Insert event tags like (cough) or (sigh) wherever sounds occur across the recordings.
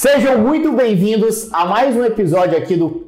Sejam muito bem-vindos a mais um episódio aqui do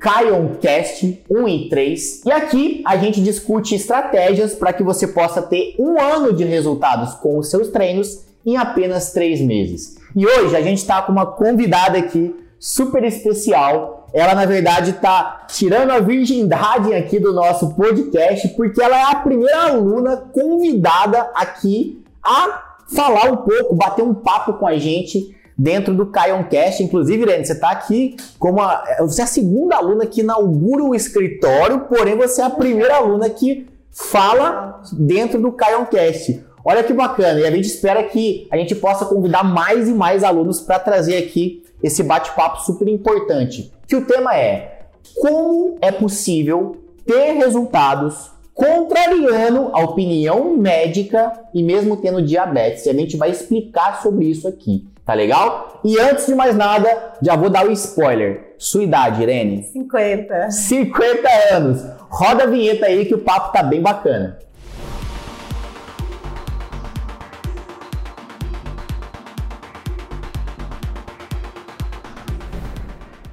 Cast 1 e 3. E aqui a gente discute estratégias para que você possa ter um ano de resultados com os seus treinos em apenas três meses. E hoje a gente está com uma convidada aqui super especial. Ela, na verdade, está tirando a virgindade aqui do nosso podcast, porque ela é a primeira aluna convidada aqui a falar um pouco, bater um papo com a gente dentro do Caioncast. Inclusive, Irene, você está aqui como a, você é a segunda aluna que inaugura o escritório, porém você é a primeira aluna que fala dentro do Caioncast. Olha que bacana, e a gente espera que a gente possa convidar mais e mais alunos para trazer aqui esse bate-papo super importante. Que o tema é como é possível ter resultados contrariando a opinião médica e mesmo tendo diabetes. E a gente vai explicar sobre isso aqui. Tá legal? E antes de mais nada, já vou dar o spoiler. Sua idade, Irene? 50. 50 anos. Roda a vinheta aí que o papo tá bem bacana.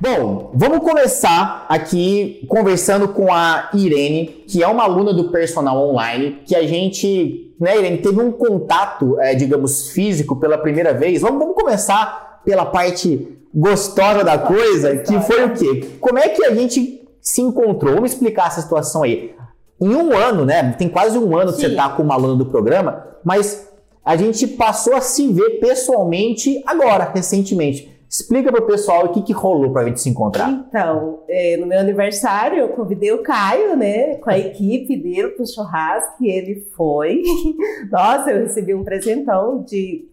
Bom, vamos começar aqui conversando com a Irene, que é uma aluna do personal online, que a gente, né, Irene, teve um contato, é, digamos, físico pela primeira vez. Vamos, vamos começar pela parte gostosa da coisa, que foi o quê? Como é que a gente se encontrou? Vamos explicar essa situação aí. Em um ano, né? Tem quase um ano Sim. que você está como aluna do programa, mas a gente passou a se ver pessoalmente agora, recentemente. Explica para o pessoal o que, que rolou para a gente se encontrar. Então, é, no meu aniversário, eu convidei o Caio, né, com a equipe dele para o churrasco e ele foi. (laughs) Nossa, eu recebi um presentão de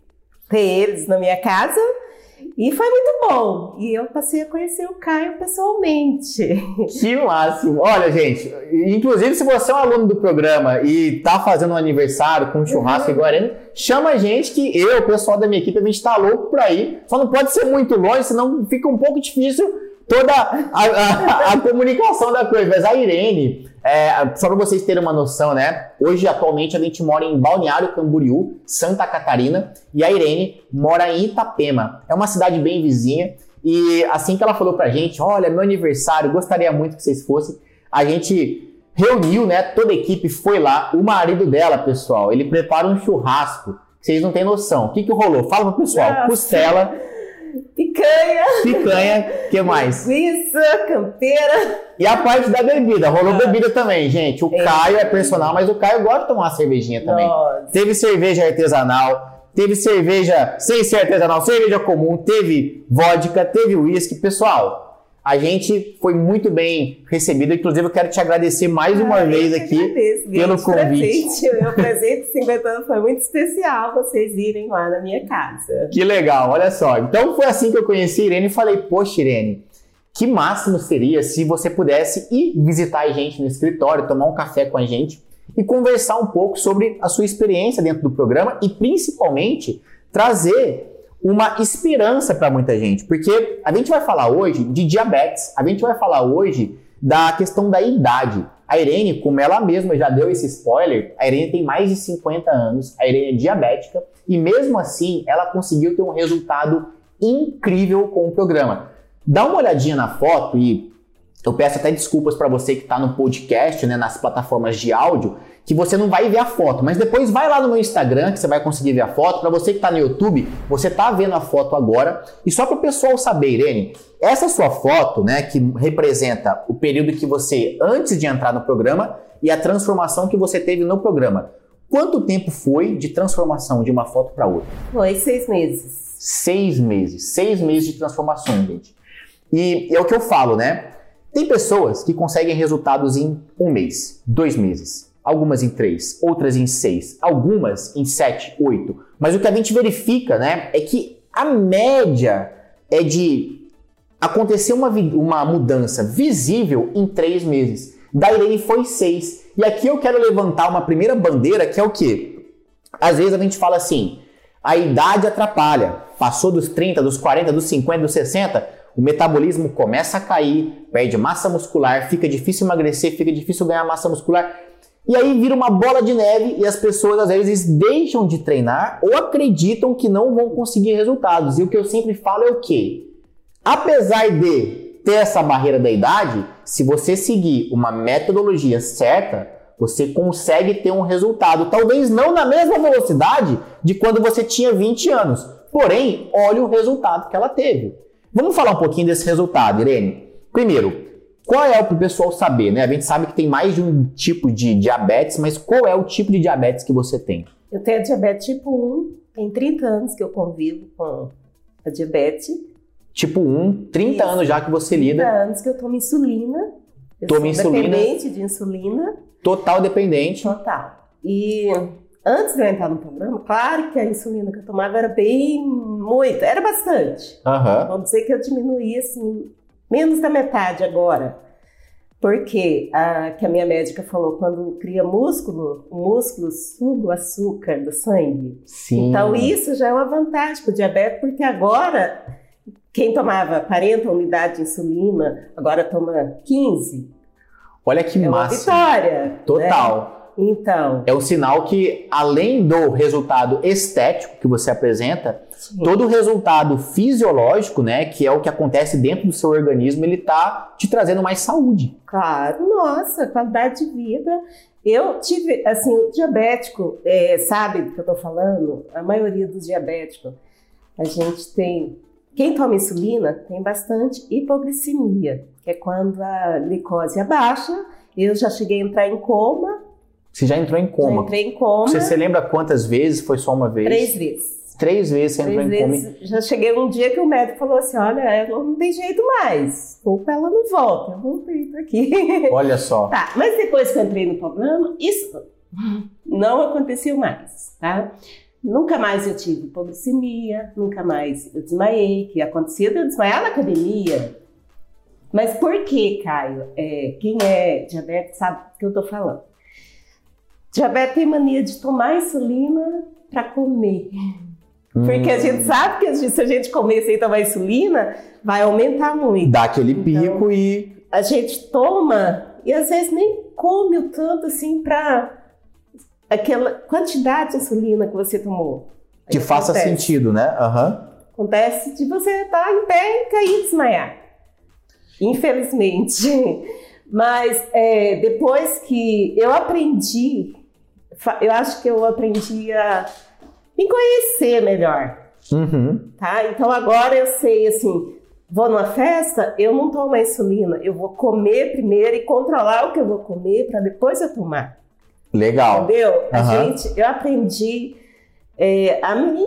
ter eles na minha casa. E foi muito bom. E eu passei a conhecer o Caio pessoalmente. (laughs) Que máximo. Olha, gente, inclusive se você é um aluno do programa e tá fazendo um aniversário com um churrasco uhum. Arena, chama a gente que eu, o pessoal da minha equipe, a gente tá louco por aí. Só não pode ser muito longe, senão fica um pouco difícil toda a, a, a comunicação da coisa. Mas a Irene, é, só para vocês terem uma noção, né? Hoje, atualmente, a gente mora em Balneário Camboriú, Santa Catarina, e a Irene mora em Itapema. É uma cidade bem vizinha. E assim que ela falou pra gente, olha, meu aniversário, gostaria muito que vocês fossem, a gente reuniu, né? Toda a equipe foi lá. O marido dela, pessoal, ele prepara um churrasco. Vocês não têm noção. O que, que rolou? Fala pro pessoal. Nossa. Costela Picanha. Picanha, que mais? Linguiça, campeira. E a parte da bebida, rolou ah. bebida também, gente. O é. Caio é personal, mas o Caio gosta de tomar uma cervejinha também. Nossa. Teve cerveja artesanal, teve cerveja sem ser artesanal, cerveja comum, teve vodka, teve uísque. Pessoal, a gente foi muito bem recebido. Inclusive, eu quero te agradecer mais uma ah, vez aqui agradeço, pelo convite. Presente, o meu presente de 50 anos foi muito especial vocês irem lá na minha casa. Que legal, olha só. Então foi assim que eu conheci a Irene e falei, poxa, Irene, que máximo seria se você pudesse ir visitar a gente no escritório, tomar um café com a gente e conversar um pouco sobre a sua experiência dentro do programa e principalmente trazer uma esperança para muita gente, porque a gente vai falar hoje de diabetes, a gente vai falar hoje da questão da idade. A Irene, como ela mesma já deu esse spoiler, a Irene tem mais de 50 anos, a Irene é diabética e mesmo assim ela conseguiu ter um resultado incrível com o programa. Dá uma olhadinha na foto e eu peço até desculpas para você que está no podcast, né, nas plataformas de áudio, que você não vai ver a foto, mas depois vai lá no meu Instagram que você vai conseguir ver a foto. Para você que está no YouTube, você está vendo a foto agora. E só para o pessoal saber, Irene, essa sua foto, né, que representa o período que você antes de entrar no programa e a transformação que você teve no programa. Quanto tempo foi de transformação de uma foto para outra? Foi seis meses. Seis meses, seis meses de transformação, gente. E é o que eu falo, né? Tem pessoas que conseguem resultados em um mês, dois meses algumas em 3, outras em 6, algumas em 7, 8. Mas o que a gente verifica né, é que a média é de acontecer uma, uma mudança visível em 3 meses. Da Irene foi 6. E aqui eu quero levantar uma primeira bandeira que é o que? Às vezes a gente fala assim, a idade atrapalha. Passou dos 30, dos 40, dos 50, dos 60, o metabolismo começa a cair, perde massa muscular, fica difícil emagrecer, fica difícil ganhar massa muscular. E aí vira uma bola de neve e as pessoas às vezes deixam de treinar ou acreditam que não vão conseguir resultados. E o que eu sempre falo é o quê? Apesar de ter essa barreira da idade, se você seguir uma metodologia certa, você consegue ter um resultado, talvez não na mesma velocidade de quando você tinha 20 anos. Porém, olha o resultado que ela teve. Vamos falar um pouquinho desse resultado, Irene. Primeiro, qual é o para o pessoal saber, né? A gente sabe que tem mais de um tipo de diabetes, mas qual é o tipo de diabetes que você tem? Eu tenho diabetes tipo 1, tem 30 anos que eu convivo com a diabetes. Tipo 1, 30 Isso. anos já que você lida. 30 anos que eu tomo insulina. Eu Toma insulina. dependente de insulina. Total dependente. Total. E antes de eu entrar no programa, claro que a insulina que eu tomava era bem muito, era bastante. Uhum. Vamos dizer que eu diminuí assim, menos da metade agora. Porque a, que a minha médica falou, quando cria músculo, o músculo suga o açúcar do sangue. Sim. Então isso já é uma vantagem para o diabetes, porque agora quem tomava 40 unidades de insulina, agora toma 15. Olha que é massa. Vitória. Total. Né? Então. É um sinal que, além do resultado estético que você apresenta, Sim. todo o resultado fisiológico, né, que é o que acontece dentro do seu organismo, ele tá te trazendo mais saúde. Claro, nossa, qualidade de vida. Eu tive, assim, o diabético, é, sabe do que eu tô falando? A maioria dos diabéticos, a gente tem. Quem toma insulina tem bastante hipoglicemia, que é quando a glicose abaixa. Eu já cheguei a entrar em coma você já entrou em coma. Já entrei em coma. Você se lembra quantas vezes? Foi só uma vez? Três vezes. Três vezes você Três entrou vezes. em coma. Já cheguei um dia que o médico falou assim: olha, ela não tem jeito mais. Pouco ela não volta. Eu voltei aqui. (laughs) Olha só. tá, mas depois que eu entrei no programa, isso não aconteceu mais, tá? Nunca mais eu tive hipoglicemia, nunca mais eu desmaiei, que acontecia de eu desmaiar na academia. Mas por que, Caio? É, quem é diabetes sabe do que eu tô falando. Diabetes tem mania de tomar insulina para comer. Hum. Porque a gente sabe que se a gente comer sem tomar insulina, vai aumentar muito. Dá aquele então, pico e. A gente toma e às vezes nem come o tanto assim para aquela quantidade de insulina que você tomou. Que faça acontece. sentido, né? Uhum. Acontece de você estar em pé e cair e desmaiar. Infelizmente. (laughs) Mas é, depois que eu aprendi eu acho que eu aprendi a me conhecer melhor. Uhum. Tá? Então agora eu sei assim, vou numa festa, eu não tomo a insulina, eu vou comer primeiro e controlar o que eu vou comer para depois eu tomar. Legal. Entendeu? Uhum. A gente, eu aprendi é, a mim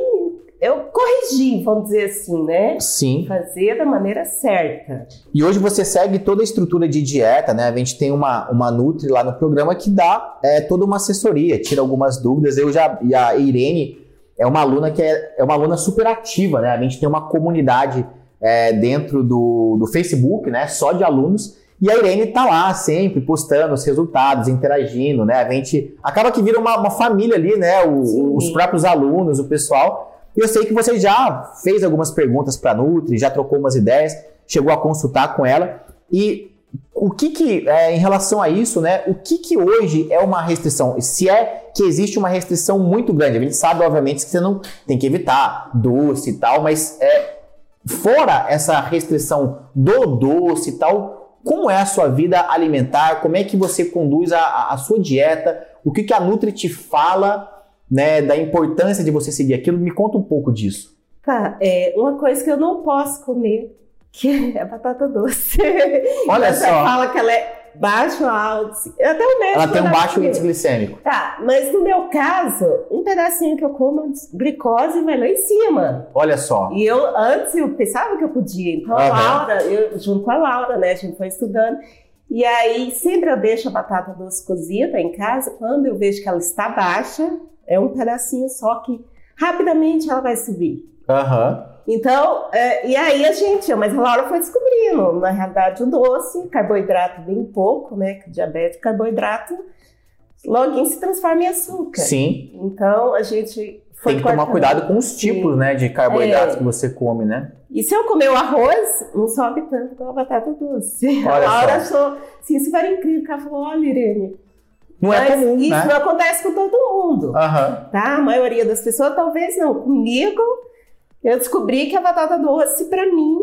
eu corrigi, vamos dizer assim, né? Sim. Fazer da maneira certa. E hoje você segue toda a estrutura de dieta, né? A gente tem uma, uma Nutri lá no programa que dá é, toda uma assessoria, tira algumas dúvidas. Eu já, e a Irene é uma aluna que é, é uma aluna super ativa, né? A gente tem uma comunidade é, dentro do, do Facebook, né? Só de alunos. E a Irene tá lá sempre postando os resultados, interagindo, né? A gente acaba que vira uma, uma família ali, né? O, os próprios alunos, o pessoal. E eu sei que você já fez algumas perguntas para a Nutri, já trocou umas ideias, chegou a consultar com ela. E o que que, é, em relação a isso, né, o que que hoje é uma restrição? Se é que existe uma restrição muito grande, a gente sabe, obviamente, que você não tem que evitar doce e tal, mas é, fora essa restrição do doce e tal, como é a sua vida alimentar? Como é que você conduz a, a sua dieta? O que que a Nutri te fala né, da importância de você seguir aquilo. Me conta um pouco disso. Tá, é uma coisa que eu não posso comer, que é a batata doce. (laughs) Olha Você só. fala que ela é baixo alto. Até o médico. Ela tem um baixo índice glicêmico. Tá, mas no meu caso, um pedacinho que eu como, glicose vai lá em cima. Olha só. E eu, antes, eu pensava que eu podia. Então, a Laura, eu, junto com a Laura, né, a gente foi estudando. E aí, sempre eu deixo a batata doce cozida em casa. Quando eu vejo que ela está baixa, é um pedacinho só que rapidamente ela vai subir. Uhum. Então, é, e aí a gente, mas a Laura foi descobrindo, na realidade, o doce, carboidrato bem pouco, né? Que diabetes, carboidrato, logo se transforma em açúcar. Sim. Então, a gente foi Tem que tomar cuidado com os tipos, Sim. né, de carboidratos é. que você come, né? E se eu comer o arroz, não sobe tanto com a batata doce. Olha (laughs) a Laura só. achou, sim, super incrível, ela falou, olha, Irene, não é Mas comum, isso né? não acontece com todo mundo, Uhum. tá? A maioria das pessoas talvez não. Comigo, eu descobri que a batata doce para mim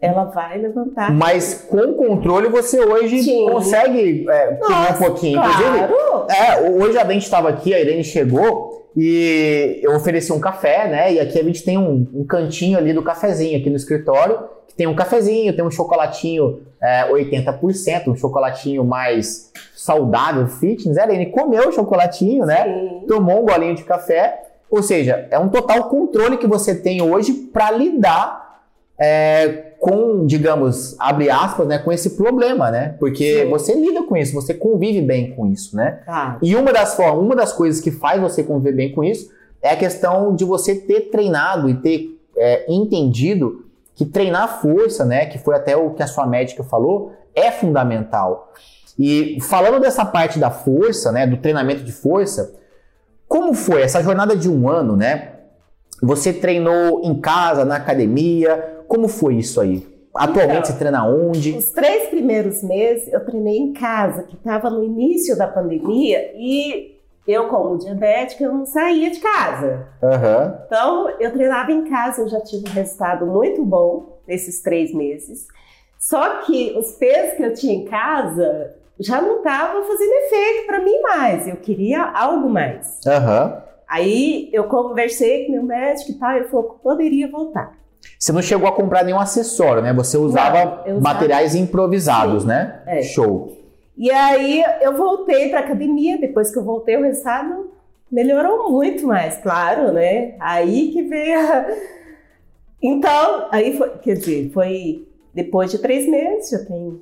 ela vai levantar. Mas com controle você hoje Sim. consegue é, comer um Nossa, pouquinho. claro. Inclusive, é, hoje a gente estava aqui, a Irene chegou e eu ofereci um café, né? E aqui a gente tem um, um cantinho ali do cafezinho aqui no escritório, tem um cafezinho, tem um chocolatinho é, 80%, um chocolatinho mais saudável, fitness. A Irene comeu o chocolatinho, né? Sim. tomou um golinho de café. Ou seja, é um total controle que você tem hoje para lidar é, com, digamos, abre aspas, né, com esse problema, né? Porque Sim. você lida com isso, você convive bem com isso, né? Claro. E uma das formas, uma das coisas que faz você conviver bem com isso é a questão de você ter treinado e ter é, entendido que treinar força, né, que foi até o que a sua médica falou, é fundamental. E falando dessa parte da força, né, do treinamento de força, como foi essa jornada de um ano, né? Você treinou em casa, na academia? Como foi isso aí? Atualmente Então, você treina onde? Os três primeiros meses eu treinei em casa, que estava no início da pandemia, e eu, como diabética, eu não saía de casa. Aham. Então, eu treinava em casa, eu já tive um resultado muito bom nesses três meses. Só que os pesos que eu tinha em casa já não estavam fazendo efeito para mim mais. Eu queria algo mais. Aham. Aí eu conversei com meu médico e tal, ele falou que poderia voltar. Você não chegou a comprar nenhum acessório, né? Você usava Não, usava- materiais improvisados, Sim. né? É. Show. E aí eu voltei para academia, depois que eu voltei o resultado melhorou muito mais, claro, né? Aí que veio a... (laughs) Então, aí foi, quer dizer, foi depois de três meses, já tem,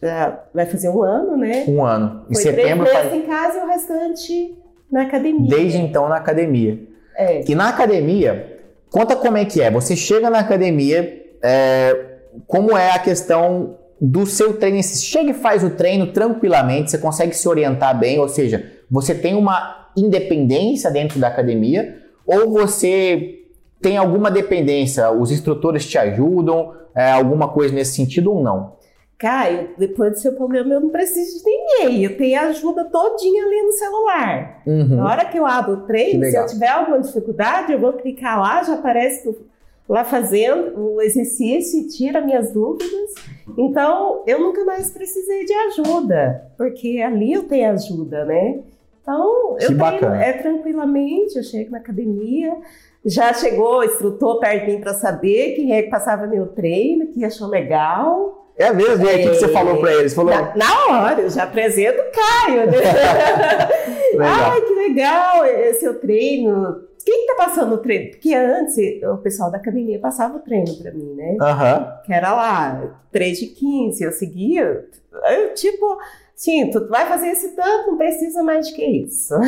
já vai fazer um ano, né? Um ano. Em Foi setembro, três faz... meses em casa e o restante na academia. desde então na academia. É. E na academia, conta como é que é. Você chega na academia, é, como é a questão do seu treino? Chega e faz o treino tranquilamente, você consegue se orientar bem, ou seja, você tem uma independência dentro da academia, ou você tem alguma dependência, os instrutores te ajudam, é, alguma coisa nesse sentido ou não? Caio, depois do seu problema eu não preciso de ninguém, eu tenho ajuda todinha ali no celular. Uhum. Na hora que eu abro o treino, se eu tiver alguma dificuldade, eu vou clicar lá, já aparece lá fazendo o exercício e tira minhas dúvidas. Então, eu nunca mais precisei de ajuda, porque ali eu tenho ajuda, né? Então, Que eu bacana. é tranquilamente, eu chego na academia, já chegou o instrutor perto de mim para saber quem é que passava meu treino, que achou legal. É mesmo? E aí, o que que você falou pra eles? Falou, Na, na hora, eu já apresento o Caio, né? (laughs) Ai, que legal esse é o treino. Quem que tá passando o treino? Porque antes o pessoal da academia passava o treino pra mim, né? Aham. Que era lá, 3 de 15, eu seguia. Eu, tipo, sim, tu vai fazer esse tanto, não precisa mais de que isso. (laughs)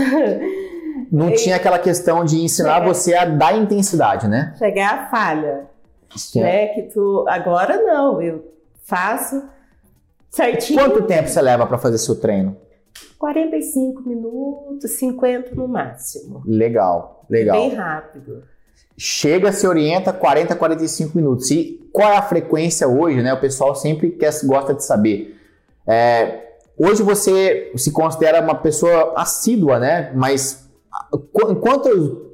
Não tinha aquela questão de ensinar você a dar intensidade, né? Chegar a falha, né? Que tu. Agora não, eu faço certinho. Quanto tempo você leva pra fazer seu treino? 45 minutos, 50 no máximo. Legal, legal. Bem rápido. Chega, se orienta 40, 45 minutos. E qual é a frequência hoje, né? O pessoal sempre quer, gosta de saber. É, hoje você se considera uma pessoa assídua, né? Mas qu- quantos.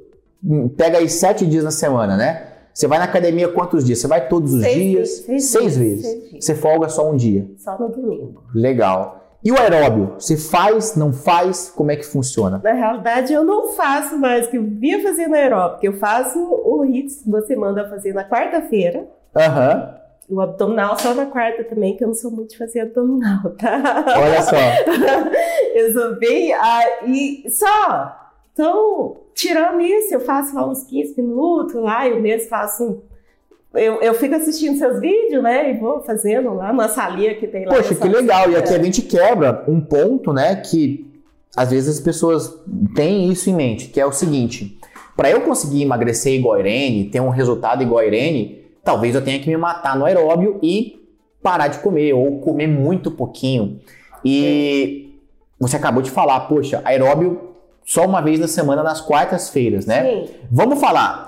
Pega aí sete dias na semana, né? Você vai na academia quantos dias? Você vai todos os Seis dias? vezes, seis Seis vezes, vezes. Você folga só um dia. Só no domingo. Legal. E o aeróbio? Você faz, não faz? Como é que funciona? Na realidade, eu não faço mais, que eu via fazer na aeróbica. Eu faço o HIIT, que você manda fazer na quarta-feira. Aham. O abdominal só na quarta também, que eu não sou muito de fazer abdominal, (laughs) tá? Olha só. (laughs) eu sou bem. Ah, e só. Então, tirando isso, eu faço lá uns 15 minutos lá, eu mesmo faço. Eu, eu fico assistindo seus vídeos, né? E vou fazendo lá na salinha que tem lá. Poxa, que legal. E aqui a gente quebra um ponto, né? Que às vezes as pessoas têm isso em mente, que é o seguinte: para eu conseguir emagrecer igual a Irene, ter um resultado igual a Irene, talvez eu tenha que me matar no aeróbio e parar de comer, ou comer muito pouquinho. E você acabou de falar, poxa, aeróbio só uma vez na semana nas quartas-feiras, né? Sim. Vamos falar.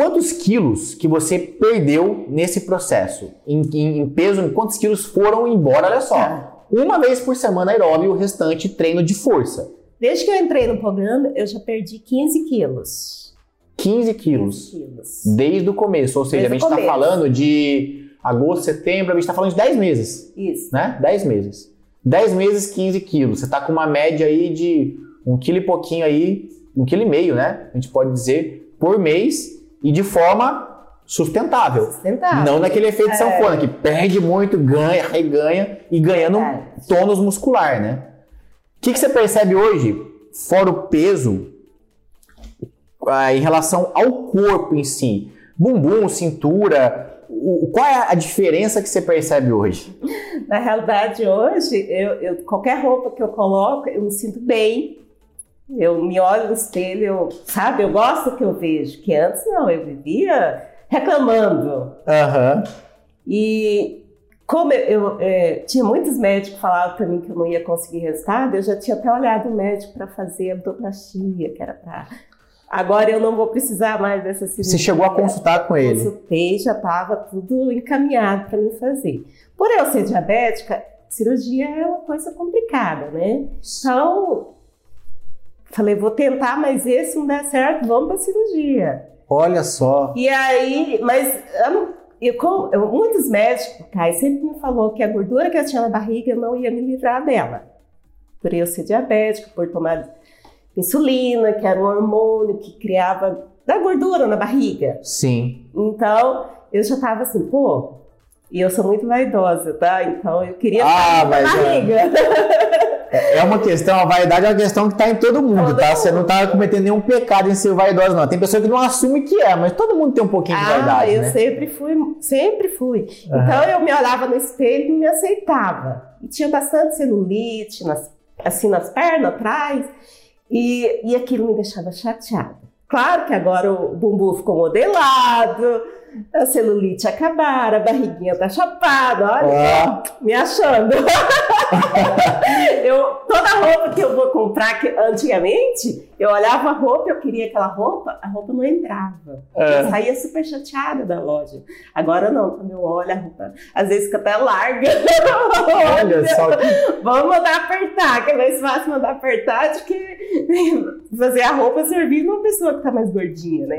Quantos quilos que você perdeu nesse processo? Em, em- em peso, quantos quilos foram embora? Olha só. Tá. Uma vez por semana aeróbio, o restante treino de força. Desde que eu entrei no programa, eu já perdi 15 quilos. 15 quilos. 15 quilos. Desde o começo. Ou seja, Desde a gente está falando de agosto, setembro, a gente tá falando de 10 meses, Isso. né? 10 meses. 10 meses, 15 quilos. Você tá com uma média aí de um quilo e pouquinho aí, um quilo e meio, né? A gente pode dizer, por mês e de forma sustentável. Sustentável. Não naquele efeito É. sanfona, que perde muito, ganha, reganha e ganhando Verdade. tônus muscular, né? O que, que você percebe hoje, fora o peso, ah, em relação ao corpo em si? Bumbum, cintura, o, qual é a diferença que você percebe hoje? (laughs) Na realidade, hoje, eu, eu- qualquer roupa que eu coloco, eu me sinto bem. Eu me olho no espelho, eu- sabe? Eu gosto do que eu vejo. Que antes não, eu vivia reclamando. Aham. E como eu, eu, é, tinha muitos médicos que falavam para mim que eu não ia conseguir resultado, eu já tinha até olhado o médico para fazer abdoplastia, que era para. Agora eu não vou precisar mais dessa cirurgia. Você chegou a consultar com ele? Consultei, já estava tudo encaminhado para mim fazer. Por eu ser diabética, cirurgia é uma coisa complicada, né? Então, falei, vou tentar, mas esse não der certo, vamos para cirurgia. Olha só. E aí, mas eu não- eu, muitos médicos, Kai, sempre me falou que a gordura que eu tinha na barriga eu não ia me livrar dela. Por eu ser diabética, por tomar insulina, que era um hormônio que criava da gordura na barriga. Sim. Então, eu já tava assim, pô, e eu sou muito vaidosa, tá? Então, eu queria Ah, mas é. barriga. É (laughs) é uma questão, a vaidade é uma questão que tá em todo mundo, tá? Você não tá cometendo nenhum pecado em ser vaidosa, não. Tem pessoa que não assume que é, mas todo mundo tem um pouquinho de Ah, vaidade, eu né? sempre fui, sempre fui. Aham. Então eu me olhava no espelho e me aceitava. E tinha bastante celulite, nas- assim nas pernas, atrás, e, e aquilo me deixava chateada. Claro que agora o bumbum ficou modelado, a celulite acabaram, a barriguinha tá chapada, olha, Ó, me achando. (laughs) eu, toda roupa que eu vou comprar, que antigamente, eu olhava a roupa, eu queria aquela roupa, a roupa não entrava. É. Eu saía super chateada da loja. Agora não, quando eu olho a roupa, às vezes fica até larga. olha (laughs) só que Vamos mandar apertar, que é mais fácil mandar apertar do que fazer a roupa servir uma pessoa que tá mais gordinha, né?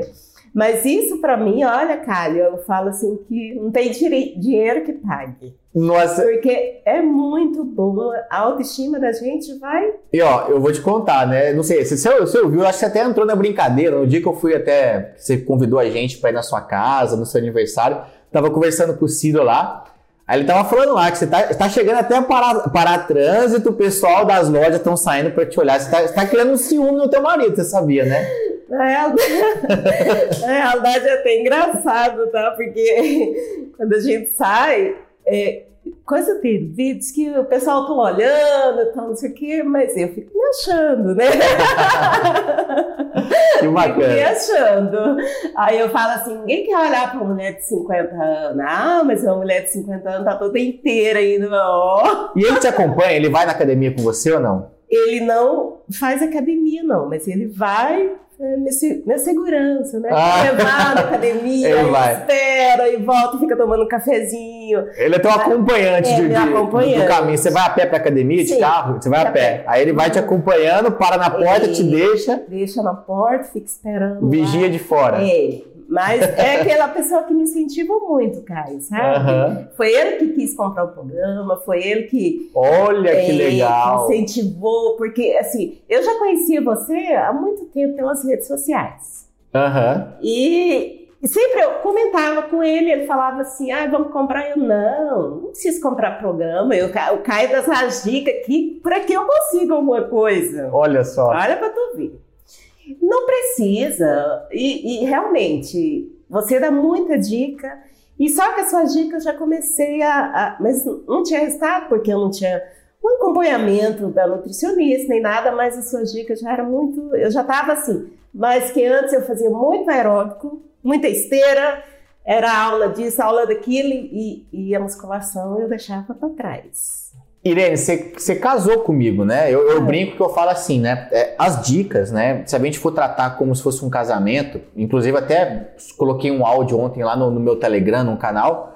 Mas isso pra mim, olha, Calho, eu falo assim que não tem dinheiro que pague. Nossa, Porque é muito bom, a autoestima da gente vai. e ó, eu vou te contar, né? Não sei, se você, você ouviu, acho que você até entrou na brincadeira. No dia que eu fui até, você convidou a gente pra ir na sua casa, no seu aniversário, tava conversando com o Ciro lá. Aí ele tava falando lá que você tá, tá chegando até a parar, parar trânsito, o pessoal das lojas estão saindo pra te olhar. Você tá, você tá criando um ciúme no teu marido, você sabia, né? Na realidade, (laughs) na realidade é até engraçado, tá? Porque (laughs) quando a gente sai, é, coisa dele, diz que o pessoal tá olhando, tá não sei o quê, mas eu fico me achando, né? (laughs) Que Fico me bacana. achando. Aí eu falo assim: ninguém quer olhar pra uma mulher de 50 anos. Ah, mas uma mulher de 50 anos tá toda inteira ainda. Ó. E ele te acompanha? Ele vai na academia com você ou não? Ele não faz academia, não, mas ele vai. É, minha segurança, né? Ah. Levar na academia, (laughs) Ele vai. espera e volta, fica tomando um cafezinho. Ele é teu acompanhante É, de- acompanhante. do caminho. Você vai a pé pra academia de Sim, carro? Você vai a pé. pé. Aí ele vai te acompanhando, para na porta, te Ele- deixa, Deixa na porta, fica esperando. lá. vigia de fora. É, mas é aquela pessoa que me incentiva muito, Caio, sabe? Aham. Foi ele que quis comprar o programa, foi ele que, Olha que é, legal. que incentivou, porque assim, eu já conhecia você há muito tempo pelas redes sociais. Aham. E, sempre eu comentava com ele, ele falava assim: ah, vamos comprar. Eu, não, não preciso comprar programa, eu, eu caio dessas dicas aqui, por aqui eu consigo alguma coisa. Olha só. Olha pra tu ver. Não precisa. E, e, realmente, você dá muita dica. E só com as suas dicas eu já comecei a, a- Mas não tinha resultado, porque eu não tinha um acompanhamento da nutricionista nem nada, mas as suas dicas já eram muito. Eu já estava assim. Mas que antes eu fazia muito aeróbico, muita esteira, era aula disso, aula daquilo, e, e a musculação eu deixava para trás. Irene, você você casou comigo, né? Eu, eu É. brinco que eu falo assim, né? É, as dicas, né? Se a gente for tratar como se fosse um casamento, inclusive até coloquei um áudio ontem lá no, no meu Telegram, no canal.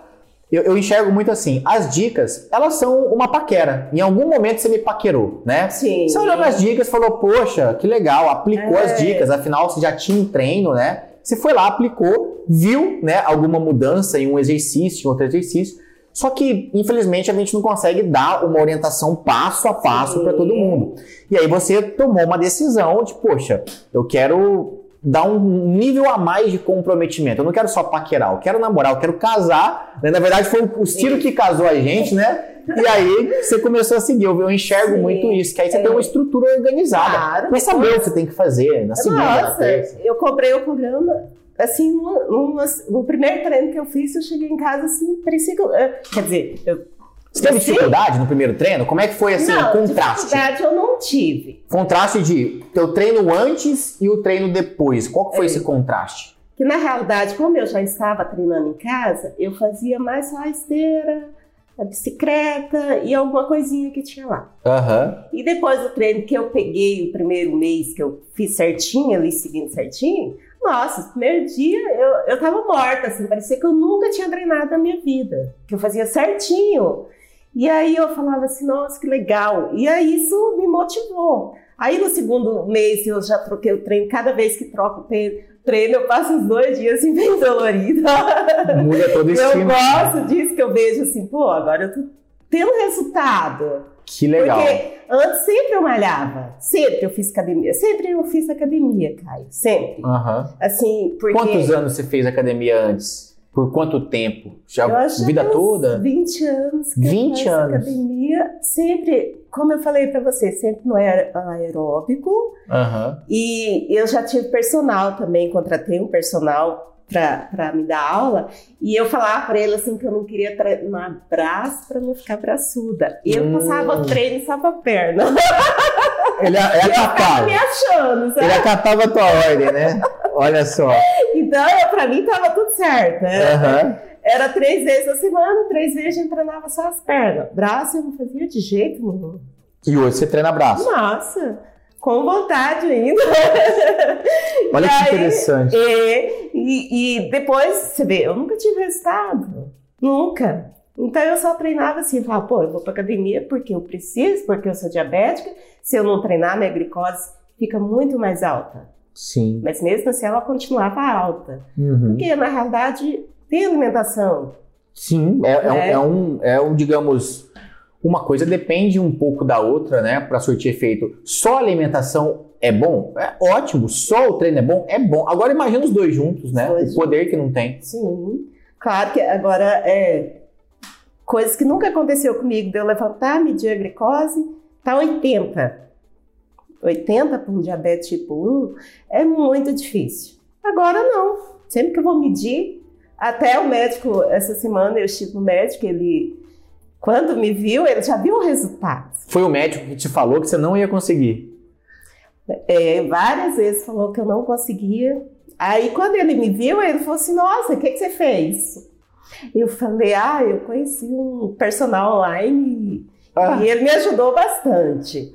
Eu, eu enxergo muito assim, as dicas, elas são uma paquera. Em algum momento você me paquerou, né? Sim. Você olhou as dicas e falou, poxa, que legal, aplicou É. as dicas, afinal você já tinha um treino, né? Você foi lá, aplicou, viu né, alguma mudança em um exercício, em outro exercício, só que, infelizmente, a gente não consegue dar uma orientação passo a passo para todo mundo. E aí você tomou uma decisão de, poxa, eu quero dar um nível a mais de comprometimento. Eu não quero só paquerar, eu quero namorar, eu quero casar. Né? Na verdade, foi o Ciro que casou a gente, né? E aí você começou a seguir. Eu, enxergo Sim, muito isso, que aí você é. tem uma estrutura organizada claro, pra saber o que você tem que fazer na segunda, Nossa. Eu comprei o programa assim, no primeiro treino que eu fiz, eu cheguei em casa assim, parecia que eu, eh, quer dizer, eu você teve dificuldade no primeiro treino? Como é que foi assim não, o contraste? Dificuldade eu não tive. Contraste de teu treino antes e o treino depois. Qual foi é. esse contraste? Que na realidade, como eu já estava treinando em casa, eu fazia mais só a esteira, a bicicleta e alguma coisinha que tinha lá. Uhum. E depois do treino que eu peguei o primeiro mês que eu fiz certinho ali, seguindo certinho, nossa, no primeiro dia eu, eu tava morta, assim, parecia que eu nunca tinha treinado na minha vida, que eu fazia certinho. E aí eu falava assim, nossa, que legal. E aí isso me motivou. Aí no segundo mês eu já troquei o treino, cada vez que troco o treino, eu passo uns dois dias assim, (laughs) bem dolorida. Muda todo o Eu gosto disso, que eu vejo assim, pô, agora eu tô tendo resultado. Que legal. Porque antes sempre eu malhava, sempre eu fiz academia, sempre eu fiz academia, Caio, sempre. Uhum. Assim, porque... Quantos anos você fez academia antes? Por quanto tempo? Já eu vida toda? 20 anos. Que 20 eu anos. academia, sempre, como eu falei para você, sempre no aeróbico. Uhum. E eu já tive personal também, contratei um personal para me dar aula, e eu falava para ele assim que eu não queria treinar braço para não ficar braçuda. E eu hum. passava treino só pra perna. (laughs) Ele, ele acatava. me achando, sabe? Ele acatava a tua ordem, né? Olha só. Então, para mim tava tudo certo. Uhum. Era três vezes a semana, três vezes eu treinava só as pernas. Braço eu não fazia de jeito nenhum. E hoje você treina braço? Nossa, com vontade ainda. Olha que interessante. E, e, e, depois, você vê, eu nunca tive resultado. Nunca. Então eu só treinava assim, falava, pô, eu vou pra academia porque eu preciso, porque eu sou diabética. Se eu não treinar, minha glicose fica muito mais alta. Sim. Mas mesmo assim ela continuava alta. Uhum. Porque na realidade tem alimentação. Sim, é, é, um, é, um, é um, digamos, uma coisa depende um pouco da outra, né, para surtir efeito. Só alimentação é bom? É ótimo. Só o treino é bom? É bom. Agora imagina os dois juntos, né? Dois o poder que não tem. Sim. Claro que agora é coisas que nunca aconteceu comigo, de eu levantar, medir a glicose, tá 80. 80 para um diabetes tipo 1 é muito difícil. Agora não. Sempre que eu vou medir, até o médico, essa semana eu estive no médico, ele quando me viu, ele já viu o resultado. Foi o médico que te falou que você não ia conseguir? É, várias vezes falou que eu não conseguia. Aí quando ele me viu, ele falou assim: Nossa, o que, que você fez? Eu falei: Ah, eu conheci um personal online ah. e ele me ajudou bastante.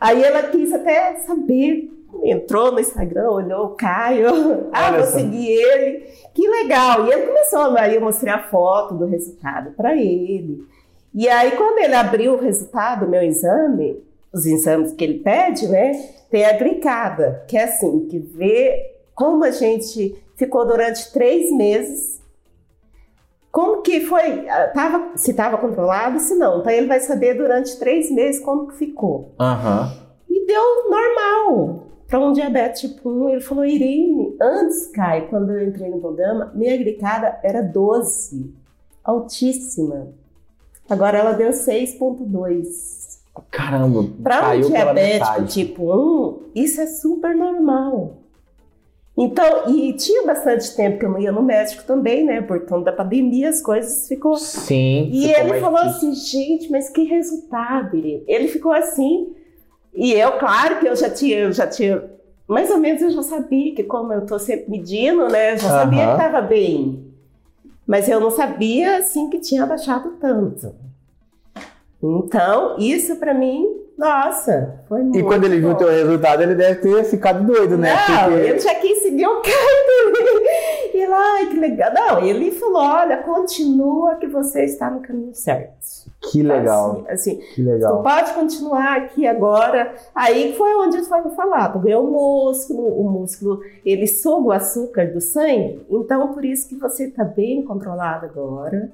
Aí ela quis até saber, entrou no Instagram, olhou o Caio, ah, vou seguir ele, que legal. E ele começou, a foto do resultado para ele. E aí, quando ele abriu o resultado do meu exame, os exames que ele pede, né? Tem a glicada, que é assim, que vê como a gente ficou durante três meses, como que foi, ah, tava, se estava controlado, se não. Então ele vai saber durante três meses como que ficou. Uhum. E deu normal. Para um diabetes tipo 1, ele falou, Irene, antes, Kai, quando eu entrei no programa, minha glicada era 12, altíssima. Agora ela deu 6,2. Caramba, Para um diabético tipo 1, isso é super normal. Então, e tinha bastante tempo que eu não ia no médico também, né? Por conta da pandemia, as coisas ficou. Sim. E ele falou assim, gente, mas que resultado, Irene. Ele ficou assim. E eu, claro que eu já tinha, eu já tinha, mais ou menos eu já sabia que como eu tô sempre medindo, né? Eu já sabia que estava bem. Mas eu não sabia, assim, que tinha baixado tanto. Então, isso para mim Nossa, foi muito E quando ele viu o bom. teu resultado, ele deve ter ficado doido, né? Não, Porque- ele já quis seguir o cara. E ele, ai, que legal. Não, ele falou: olha, continua que você está no caminho certo. Que legal, Assim, assim que tu legal. pode continuar aqui agora. Aí foi onde foi me falado. Ganhou o músculo, o músculo ele suga o açúcar do sangue. Então, por isso que você está bem controlado agora.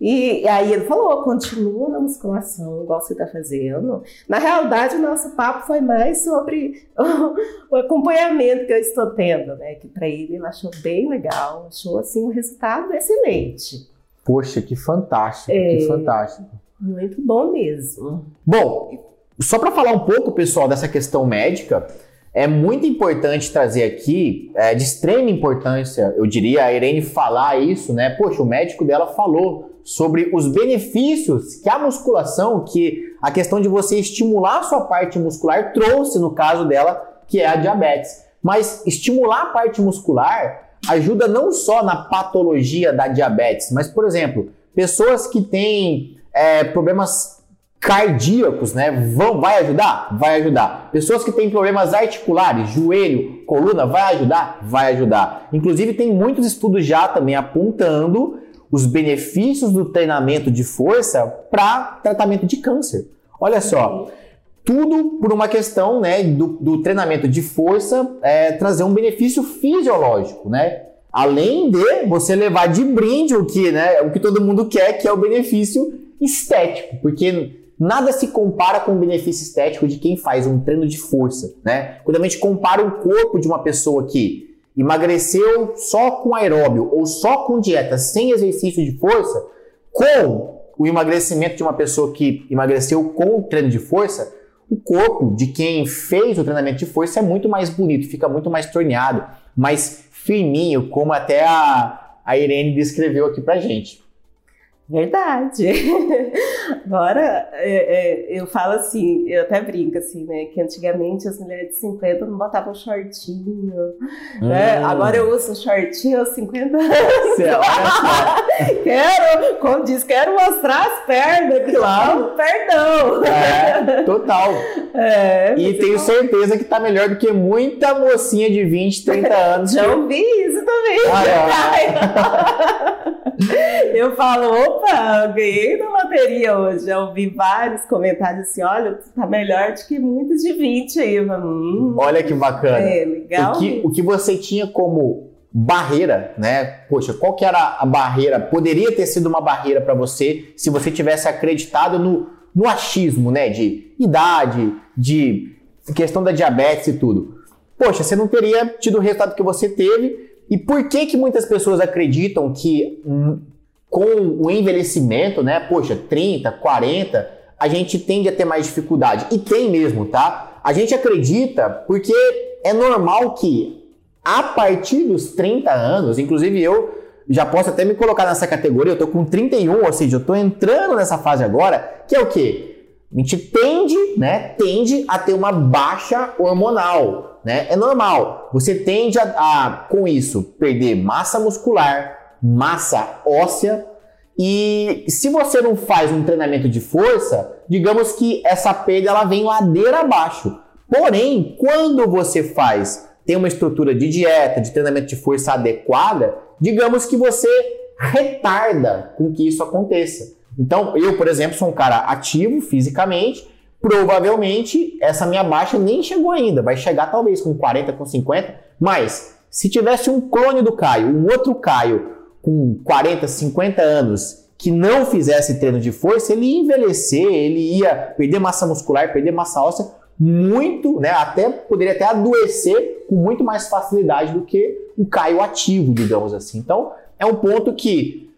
E aí ele falou, continua na musculação, igual você está fazendo. Na realidade, o nosso papo foi mais sobre (laughs) o acompanhamento que eu estou tendo, né? Que para ele ele achou bem legal, achou assim um resultado excelente. Poxa, que fantástico, É. que fantástico. Muito bom mesmo. Bom, só para falar um pouco, pessoal, dessa questão médica, é muito importante trazer aqui, é de extrema importância, eu diria, a Irene falar isso, né? Poxa, o médico dela falou sobre os benefícios que a musculação, que a questão de você estimular a sua parte muscular trouxe no caso dela, que é a diabetes. Mas estimular a parte muscular ajuda não só na patologia da diabetes, mas, por exemplo, pessoas que têm é, problemas cardíacos, né? Vão, vai ajudar? Vai ajudar. Pessoas que têm problemas articulares, joelho, coluna, vai ajudar? Vai ajudar. Inclusive, tem muitos estudos já também apontando os benefícios do treinamento de força para tratamento de câncer. Olha só, tudo por uma questão né, do, do treinamento de força é, trazer um benefício fisiológico, né? Além de você levar de brinde o que, né, o que todo mundo quer, que é o benefício estético, porque nada se compara com o benefício estético de quem faz um treino de força, né? Quando a gente compara o corpo de uma pessoa que emagreceu só com aeróbio ou só com dieta sem exercício de força, com o emagrecimento de uma pessoa que emagreceu com treino de força, o corpo de quem fez o treinamento de força é muito mais bonito, fica muito mais torneado, mais firminho, como até a, a Irene descreveu aqui pra gente. Verdade. (laughs) Agora, é, é, eu falo assim, eu até brinco assim, né? Que antigamente as mulheres de 50 não botavam shortinho, né? Hum. Agora eu uso shortinho aos 50 anos. (laughs) Quero, como diz, quero mostrar as pernas, Claro. perdão. É, total. (laughs) É, E tenho eu certeza que tá melhor do que muita mocinha de 20, 30 anos. já ouvi isso também. Ah, Eu falo, opa, eu ganhei na loteria hoje. Já ouvi vários comentários assim: olha, tu tá melhor do que muitos de 20 aí. Eu hum, Olha que bacana. é legal. O que, o que você tinha como barreira, né? Poxa, qual que era a barreira? Poderia ter sido uma barreira para você se você tivesse acreditado no, no achismo, né? De idade, de questão da diabetes e tudo. Poxa, você não teria tido o resultado que você teve. E por que que muitas pessoas acreditam que hum, com o envelhecimento, né? Poxa, 30, 40, a gente tende a ter mais dificuldade. E tem mesmo, tá? A gente acredita porque é normal que a partir dos 30 anos, inclusive eu já posso até me colocar nessa categoria, eu tô com 31, ou seja, eu tô entrando nessa fase agora, que é o quê? A gente tende, né, tende a ter uma baixa hormonal, né? É normal. Você tende a, a com isso, perder massa muscular, massa óssea, e se você não faz um treinamento de força, digamos que essa perda ela vem ladeira abaixo. Porém, quando você faz, tem uma estrutura de dieta, de treinamento de força adequada, digamos que você retarda com que isso aconteça. Então, eu, por exemplo, sou um cara ativo fisicamente, provavelmente essa minha baixa nem chegou ainda, vai chegar talvez com 40, com 50, mas se tivesse um clone do Caio, um outro Caio com 40, 50 anos que não fizesse treino de força, ele ia envelhecer, ele ia perder massa muscular, perder massa óssea muito, né? Até poderia até adoecer com muito mais facilidade do que o Caio ativo, digamos assim. Então, é um ponto que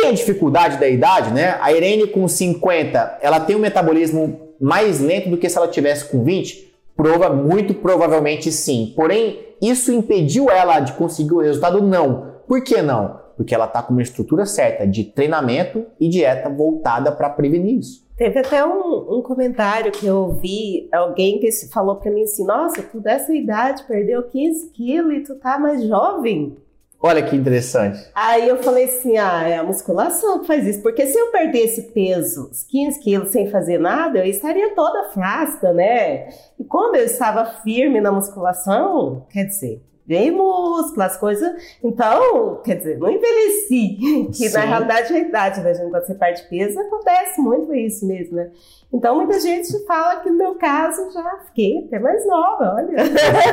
tem a dificuldade da idade, né? A Irene com 50, ela tem um metabolismo mais lento do que se ela tivesse com 20? Prova, muito provavelmente sim. Porém, isso impediu ela de conseguir o resultado? Não. Por que não? Porque ela está com uma estrutura certa de treinamento e dieta voltada para prevenir isso. Teve até um, um, comentário que eu ouvi, alguém que falou para mim assim, nossa, tu dessa idade perdeu 15 quilos e tu tá mais jovem. Olha que interessante. Aí eu falei assim: ah, é a musculação que faz isso. Porque se eu perdesse peso, os 15 quilos, sem fazer nada, eu estaria toda flácida, né? E como eu estava firme na musculação, quer dizer, ganhei músculo, as coisas. Então, quer dizer, não envelheci. (laughs) Que Sim. na realidade é a idade, né? Quando você perde peso, acontece muito isso mesmo, né? Então, muita gente fala que no meu caso já fiquei até mais nova, olha.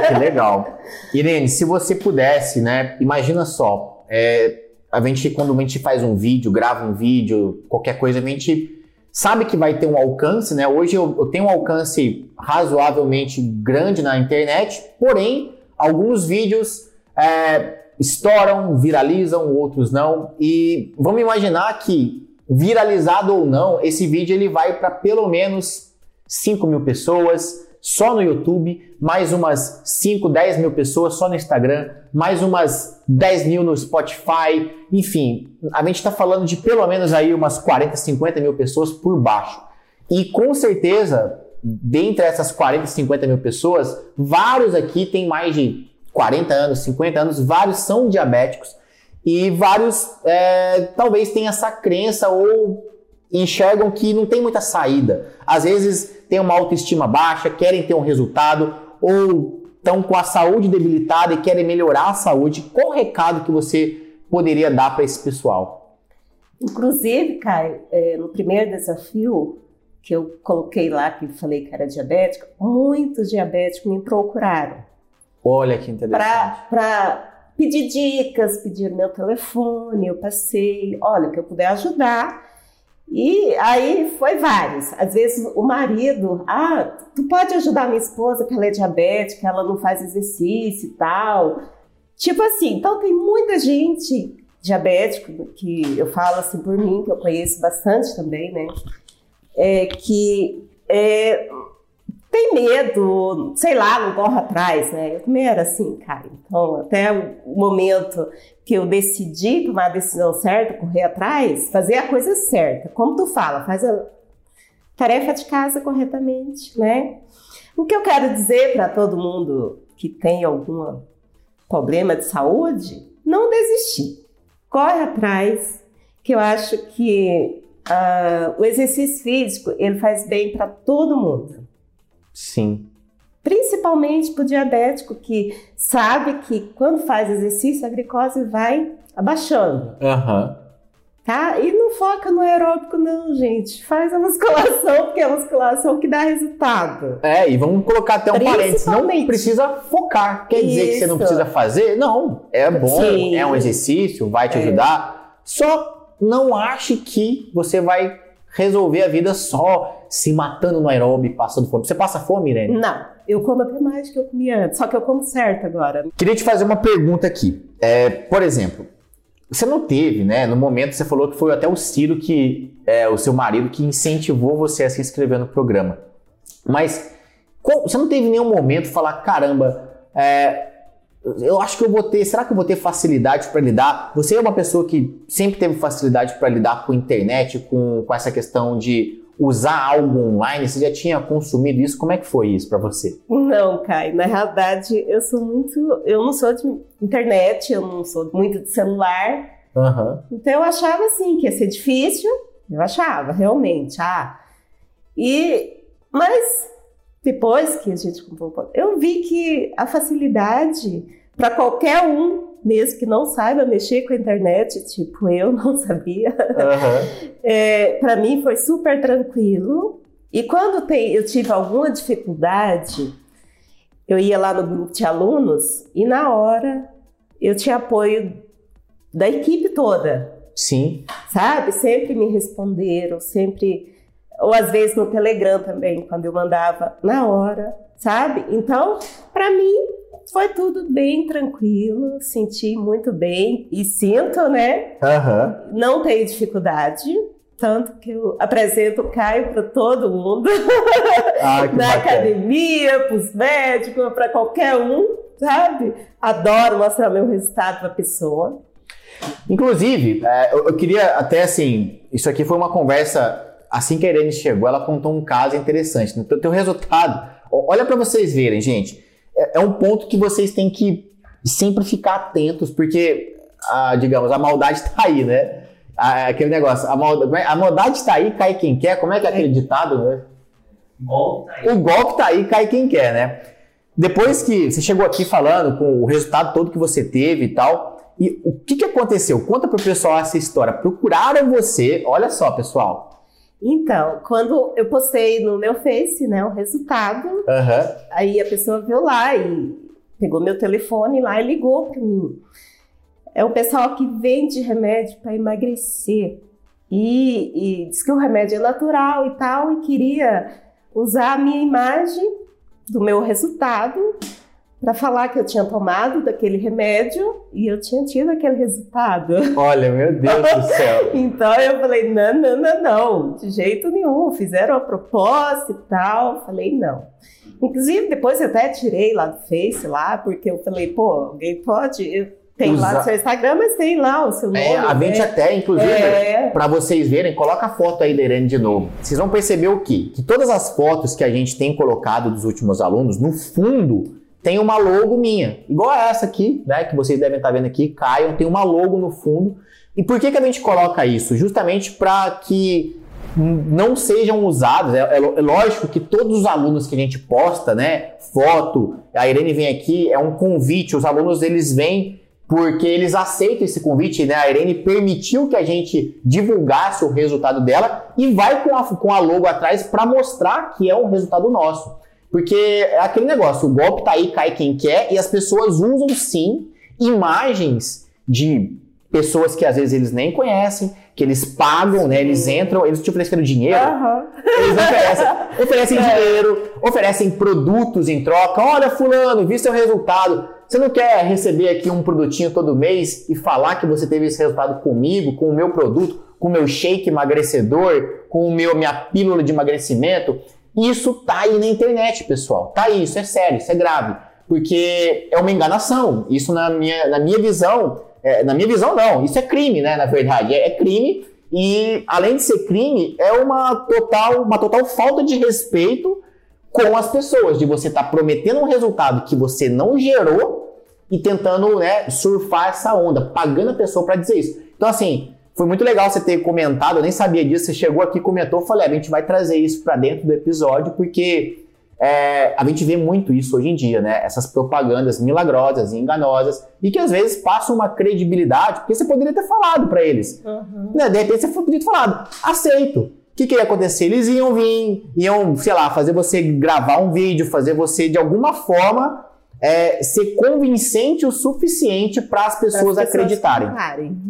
Que legal. Irene, se você pudesse, né? Imagina só, é, a gente, quando a gente faz um vídeo, grava um vídeo, qualquer coisa, a gente sabe que vai ter um alcance, né? Hoje eu, eu tenho um alcance razoavelmente grande na internet, porém, alguns vídeos é, estouram, viralizam, outros não. E vamos imaginar que viralizado ou não, esse vídeo ele vai para pelo menos 5 mil pessoas só no YouTube, mais umas 5, 10 mil pessoas só no Instagram, mais umas 10 mil no Spotify, enfim, a gente está falando de pelo menos aí umas 40, 50 mil pessoas por baixo. E com certeza, dentre essas 40, 50 mil pessoas, vários aqui têm mais de 40 anos, 50 anos, vários são diabéticos e vários é, talvez tenham essa crença ou enxergam que não tem muita saída. Às vezes tem uma autoestima baixa, querem ter um resultado ou estão com a saúde debilitada e querem melhorar a saúde. Qual o recado que você poderia dar para esse pessoal? Inclusive, Caio, é, no primeiro desafio que eu coloquei lá, que falei que era diabético, muitos diabéticos me procuraram. Olha que interessante. Para pedir dicas, pedir meu telefone, eu passei, olha, que eu puder ajudar. E aí foi vários. Às vezes o marido, ah, tu pode ajudar minha esposa que ela é diabética, ela não faz exercício e tal. Tipo assim, então tem muita gente diabética, que eu falo assim por mim, que eu conheço bastante também, né? É, que é, tem medo, sei lá, não corre atrás, né? Eu também era assim, cara. Então, até o momento que eu decidi tomar a decisão certa, correr atrás, fazer a coisa certa. Como tu fala, faz a tarefa de casa corretamente, né? O que eu quero dizer para todo mundo que tem algum problema de saúde, não desistir. Corre atrás, que eu acho que uh, o exercício físico ele faz bem para todo mundo. Sim. Principalmente para o diabético que sabe que quando faz exercício a glicose vai abaixando. Uhum. Tá? E não foca no aeróbico, não, gente. Faz a musculação, porque é a musculação que dá resultado. É, e vamos colocar até um parênteses. Não precisa focar. Quer dizer Isso. que você não precisa fazer? Não. É bom, Sim. é um exercício, vai te é. ajudar. Só não ache que você vai resolver a vida só se matando no aeróbio, passando fome. Você passa fome, Irene? Não. Eu como até mais do que eu comia antes, só que eu como certo agora. Queria te fazer uma pergunta aqui. É, por exemplo, você não teve, né? No momento você falou que foi até o Ciro que é o seu marido que incentivou você a se inscrever no programa. Mas você não teve nenhum momento falar, caramba, é, eu acho que eu vou ter. Será que eu vou ter facilidade para lidar? Você é uma pessoa que sempre teve facilidade para lidar com a internet, com, com essa questão de usar algo online? Você já tinha consumido isso? Como é que foi isso para você? Não, Kai. Na realidade, eu sou muito. Eu não sou de internet, eu não sou muito de celular. Uhum. Então eu achava assim que ia ser difícil. Eu achava, realmente. Ah. E. Mas depois que a gente comprou, eu vi que a facilidade para qualquer um, mesmo que não saiba mexer com a internet, tipo (laughs) eu não sabia, uhum. é, para mim foi super tranquilo. E quando tem, eu tive alguma dificuldade, eu ia lá no grupo de alunos e na hora eu tinha apoio da equipe toda. Sim. Sabe? Sempre me responderam, sempre. Ou às vezes no Telegram também, quando eu mandava na hora, sabe? Então, para mim, foi tudo bem tranquilo, senti muito bem e sinto, né? Uhum. Não tenho dificuldade. Tanto que eu apresento o Caio para todo mundo, ah, (laughs) na bacana. academia, para os médicos, para qualquer um, sabe? Adoro mostrar meu resultado para a pessoa. Inclusive, é, eu queria até assim, isso aqui foi uma conversa, assim que a Irene chegou, ela contou um caso interessante. No teu resultado, olha para vocês verem, gente é, é um ponto que vocês têm que sempre ficar atentos, porque a, digamos, a maldade tá aí, né? A- aquele negócio, a, mal- a maldade tá aí, cai quem quer. Como é que é aquele ditado, né? Aí. O golpe tá aí, cai quem quer, né? Depois que você chegou aqui falando com o resultado todo que você teve e tal, e o que, que aconteceu? Conta pro pessoal essa história. Procuraram você, olha só, pessoal. Então, quando eu postei no meu Face, né, o resultado, Aham. aí a pessoa viu lá e pegou meu telefone lá e ligou para mim. É o pessoal que vende remédio para emagrecer e, e diz que o remédio é natural e tal e queria usar a minha imagem do meu resultado para falar que eu tinha tomado daquele remédio e eu tinha tido aquele resultado. Olha, meu Deus do (laughs) céu. Então eu falei, não, não, não, não, de jeito nenhum. Fizeram a proposta e tal. Falei, não. Inclusive, depois eu até tirei lá do Face, lá, porque eu falei, pô, alguém pode. eu- Tem lá Usa- no seu Instagram, mas tem lá o seu nome. É, a gente né? até, inclusive, É. Pra vocês verem, coloca a foto aí da Irene de novo. Vocês vão perceber o quê? Que todas as fotos que a gente tem colocado dos últimos alunos, no fundo, tem uma logo minha. Igual essa aqui, né? Que vocês devem estar vendo aqui, Caio, tem uma logo no fundo. E por que, que a gente coloca isso? Justamente para que não sejam usados. É, é é lógico que todos os alunos que a gente posta, né? Foto, a Irene vem aqui, é um convite. Os alunos eles vêm porque eles aceitam esse convite, né? A Irene permitiu que a gente divulgasse o resultado dela e vai com a, com a logo atrás para mostrar que é um resultado nosso. Porque é aquele negócio, o golpe tá aí, cai quem quer, e as pessoas usam sim imagens de pessoas que às vezes eles nem conhecem, que eles pagam, né? Eles entram, eles te ofereceram dinheiro, Aham. eles oferecem, (laughs) oferecem dinheiro, oferecem produtos em troca. Olha, fulano, vi seu resultado. Você não quer receber aqui um produtinho todo mês e falar que você teve esse resultado comigo, com o meu produto, com o meu shake emagrecedor, com o meu minha pílula de emagrecimento? Isso tá aí na internet, pessoal. Tá aí, isso é sério, isso é grave. Porque é uma enganação. Isso na minha, na minha visão, é, na minha visão não, isso é crime, né? Na verdade, é, é crime e além de ser crime, é uma total, uma total falta de respeito com as pessoas, de você estar prometendo um resultado que você não gerou e tentando né, surfar essa onda, pagando a pessoa para dizer isso. Então, assim, foi muito legal você ter comentado, eu nem sabia disso, você chegou aqui, comentou, falei, "Ah, a gente vai trazer isso para dentro do episódio, porque é, a gente vê muito isso hoje em dia, né? Essas propagandas milagrosas e enganosas, e que às vezes passam uma credibilidade, porque você poderia ter falado para eles. Uhum. Né? De repente você podia ter falado, aceito. O que, que ia acontecer? Eles iam vir, iam, sei lá, fazer você gravar um vídeo, fazer você de alguma forma é, ser convincente o suficiente para as pessoas acreditarem.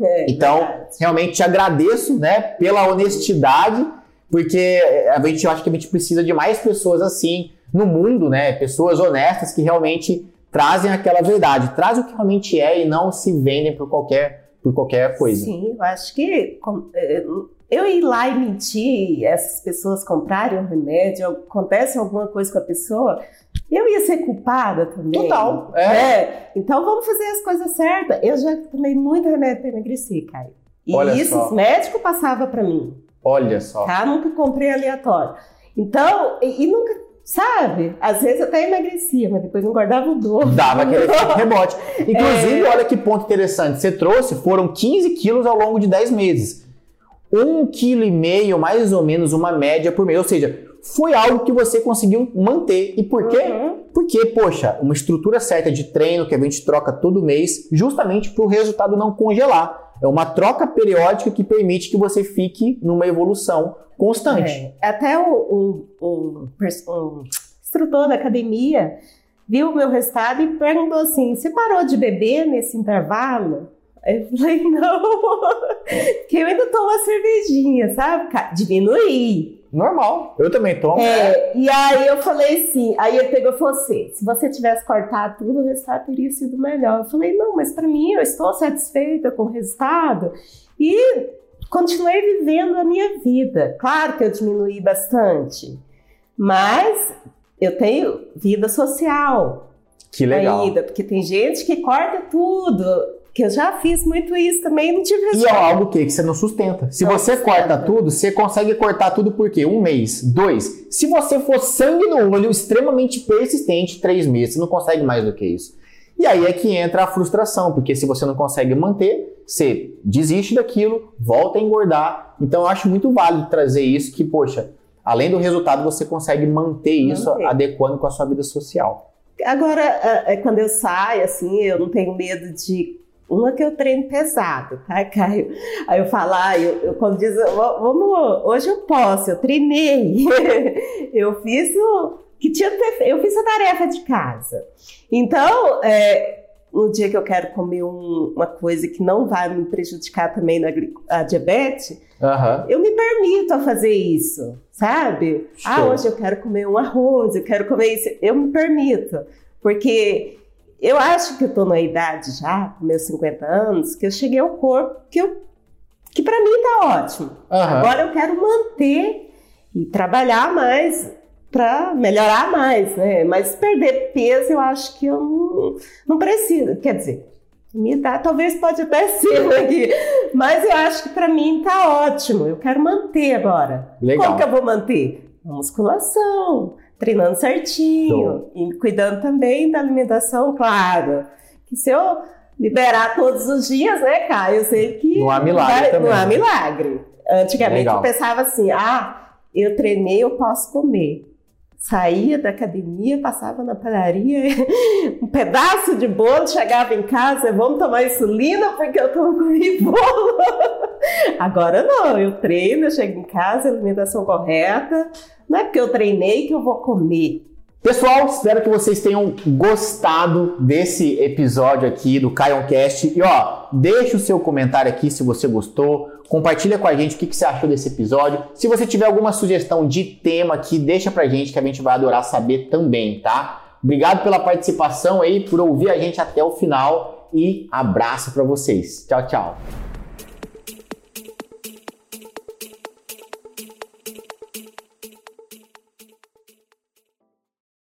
É, Então, verdade. realmente te agradeço, né, pela honestidade, porque a gente eu acho que a gente precisa de mais pessoas assim no mundo, né? Pessoas honestas que realmente trazem aquela verdade, trazem o que realmente é e não se vendem por qualquer por qualquer coisa. Sim, eu acho que eh, eu ir lá e mentir, essas pessoas comprarem um remédio, acontece alguma coisa com a pessoa, eu ia ser culpada também. Total, é. É, Então vamos fazer as coisas certas. Eu já tomei muito remédio para emagrecer, Caio. E Olha isso só. os médicos passavam para mim, Olha só. tá? Nunca comprei aleatório. Então, e, e nunca, sabe? Às vezes até emagrecia, mas depois engordava o dobro. Dava aquele (laughs) rebote. Inclusive, olha que ponto interessante. Você trouxe, foram 15 quilos ao longo de 10 meses. Um quilo e meio, mais ou menos, uma média por mês. Ou seja, foi algo que você conseguiu manter. E por quê? Uhum. Porque, poxa, uma estrutura certa de treino que a gente troca todo mês, justamente para o resultado não congelar. É uma troca periódica que permite que você fique numa evolução constante. É, até o, o, o o instrutor da academia viu o meu resultado e perguntou assim: você parou de beber nesse intervalo? Aí Eu falei, (laughs) não, porque eu ainda tomo uma cervejinha, sabe? Diminuí. Normal. Eu também tomo. É, e aí eu falei assim, aí ele pegou e falou assim, se você tivesse cortado tudo, o resultado teria sido melhor. Eu falei, não, mas para mim eu estou satisfeita com o resultado e continuei vivendo a minha vida. Claro que eu diminuí bastante, mas eu tenho vida social Que legal. ainda, porque tem gente que corta tudo, que eu já fiz muito isso também, não tive E é resultado. algo que, que você não sustenta. Se Não você sustenta. corta tudo, você consegue cortar tudo por quê? Um mês, dois. Se você for sangue no olho, extremamente persistente, três meses. Você não consegue mais do que isso. E aí é que entra a frustração, porque se você não consegue manter, você desiste daquilo, volta a engordar. Então eu acho muito válido trazer isso que, poxa, além do resultado, você consegue manter isso Manter. adequando com a sua vida social. Agora, é, é, quando eu saio, assim, eu não tenho medo de. Uma que eu treino pesado, tá, Caio? Aí eu falo, ah, eu, eu- quando diz, "Vamos- hoje eu posso, eu treinei. (laughs) eu fiz o que tinha eu fiz a tarefa de casa. Então, é, no dia que eu quero comer um- uma coisa que não vai me prejudicar também na a diabetes, Aham. eu me permito a fazer isso, sabe? Ah, hoje eu quero comer um arroz, eu quero comer isso. Eu me permito, porque eu acho que eu tô na idade já, com meus 50 anos, que eu cheguei ao corpo que, eu, que para mim tá ótimo. Aham. Agora eu quero manter e trabalhar mais para melhorar mais, né? Mas perder peso eu acho que eu não, não preciso. Quer dizer, me dá, talvez pode até (laughs) ser aqui, mas eu acho que para mim tá ótimo. Eu quero manter agora. Legal. Como que eu vou manter? Musculação, treinando certinho e cuidando também da alimentação, claro. Que se eu liberar todos os dias, né, Caio? Eu sei que Não há milagre também, não há né? milagre. Antigamente Legal. eu pensava assim: ah, eu treinei, eu posso comer. Saía da academia, passava na padaria, (laughs) um pedaço de bolo, chegava em casa, vamos tomar insulina porque eu tô com bolo. (laughs) Agora não, eu treino, eu chego em casa, alimentação correta. Não é porque eu treinei que eu vou comer. Pessoal, espero que vocês tenham gostado desse episódio aqui do Caioncast. E ó, deixa o seu comentário aqui se você gostou. Compartilha com a gente o que, que você achou desse episódio. Se você tiver alguma sugestão de tema aqui, deixa pra gente que a gente vai adorar saber também, tá? Obrigado pela participação aí, por ouvir a gente até o final e abraço pra vocês. Tchau, tchau.